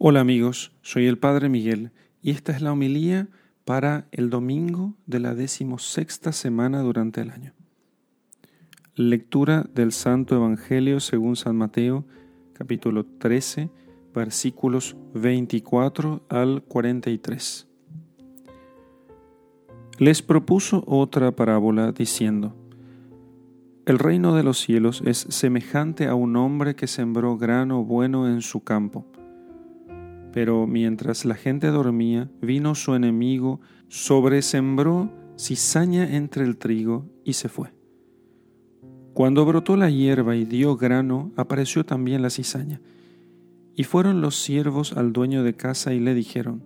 Hola amigos, soy el Padre Miguel y esta es la homilía para el domingo de la decimosexta semana durante el año. Lectura del Santo Evangelio según San Mateo, capítulo 13, versículos 24 al 43. Les propuso otra parábola diciendo, El reino de los cielos es semejante a un hombre que sembró grano bueno en su campo pero mientras la gente dormía, vino su enemigo, sobresembró cizaña entre el trigo y se fue. Cuando brotó la hierba y dio grano, apareció también la cizaña. Y fueron los siervos al dueño de casa y le dijeron,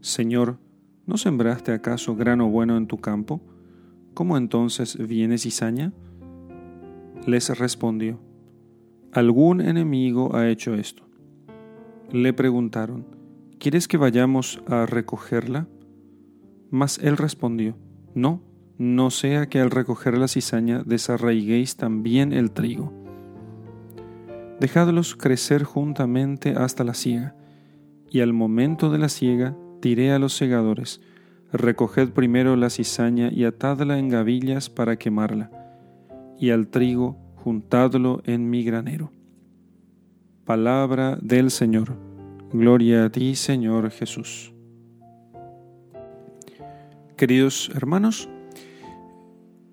Señor, ¿no sembraste acaso grano bueno en tu campo? ¿Cómo entonces viene cizaña? Les respondió, Algún enemigo ha hecho esto le preguntaron, ¿quieres que vayamos a recogerla? Mas él respondió, no, no sea que al recoger la cizaña desarraiguéis también el trigo. Dejadlos crecer juntamente hasta la siega, y al momento de la siega tiré a los segadores, recoged primero la cizaña y atadla en gavillas para quemarla, y al trigo juntadlo en mi granero. Palabra del Señor. Gloria a ti, Señor Jesús. Queridos hermanos,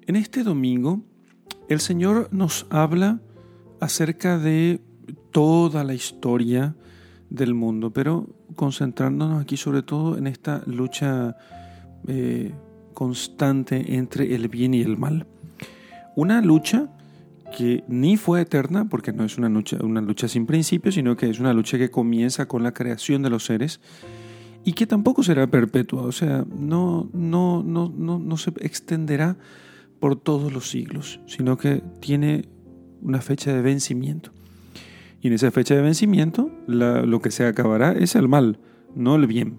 en este domingo el Señor nos habla acerca de toda la historia del mundo, pero concentrándonos aquí sobre todo en esta lucha eh, constante entre el bien y el mal. Una lucha que ni fue eterna, porque no es una lucha, una lucha sin principio, sino que es una lucha que comienza con la creación de los seres y que tampoco será perpetua, o sea, no, no, no, no, no se extenderá por todos los siglos, sino que tiene una fecha de vencimiento. Y en esa fecha de vencimiento, lo que se acabará es el mal, no el bien.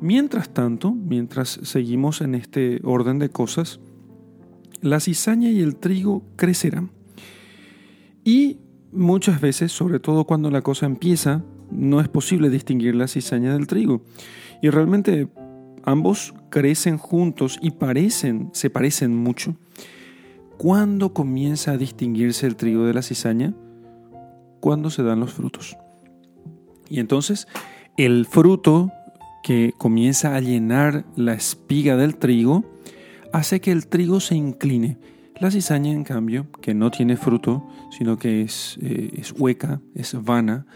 Mientras tanto, mientras seguimos en este orden de cosas, la cizaña y el trigo crecerán. Y muchas veces, sobre todo cuando la cosa empieza, no es posible distinguir la cizaña del trigo. Y realmente ambos crecen juntos y parecen, se parecen mucho. ¿Cuándo comienza a distinguirse el trigo de la cizaña? Cuando se dan los frutos. Y entonces el fruto que comienza a llenar la espiga del trigo hace que el trigo se incline. La cizaña, en cambio, que no tiene fruto, sino que es, eh, es hueca, es vana,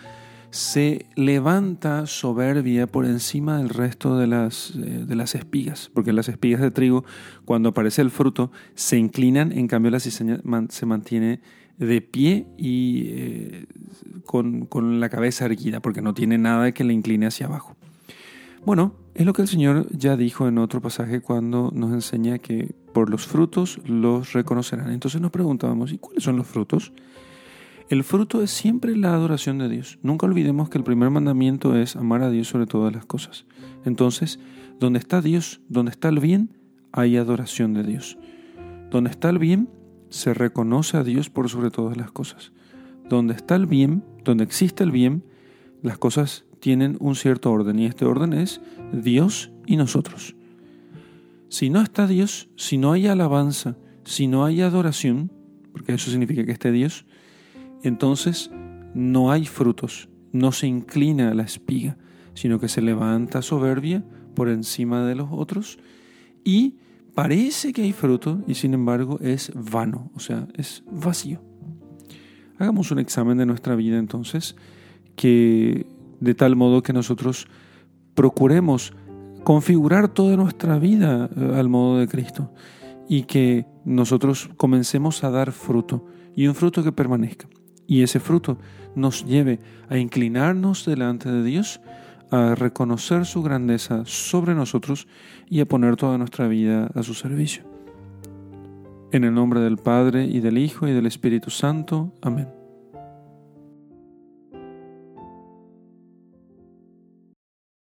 se levanta soberbia por encima del resto de las, eh, de las espigas, porque las espigas de trigo, cuando aparece el fruto, se inclinan, en cambio la cizaña se mantiene de pie y eh, con, con la cabeza erguida, porque no tiene nada que le incline hacia abajo. Bueno, es lo que el Señor ya dijo en otro pasaje cuando nos enseña que por los frutos los reconocerán. Entonces nos preguntábamos, ¿y cuáles son los frutos? El fruto es siempre la adoración de Dios. Nunca olvidemos que el primer mandamiento es amar a Dios sobre todas las cosas. Entonces, donde está Dios, donde está el bien, hay adoración de Dios. Donde está el bien, se reconoce a Dios por sobre todas las cosas. Donde está el bien, donde existe el bien, las cosas tienen un cierto orden y este orden es Dios y nosotros. Si no está Dios, si no hay alabanza, si no hay adoración, porque eso significa que esté Dios, entonces no hay frutos, no se inclina la espiga, sino que se levanta soberbia por encima de los otros y parece que hay fruto y sin embargo es vano, o sea, es vacío. Hagamos un examen de nuestra vida entonces, que de tal modo que nosotros procuremos configurar toda nuestra vida eh, al modo de Cristo y que nosotros comencemos a dar fruto y un fruto que permanezca. Y ese fruto nos lleve a inclinarnos delante de Dios, a reconocer su grandeza sobre nosotros y a poner toda nuestra vida a su servicio. En el nombre del Padre y del Hijo y del Espíritu Santo. Amén.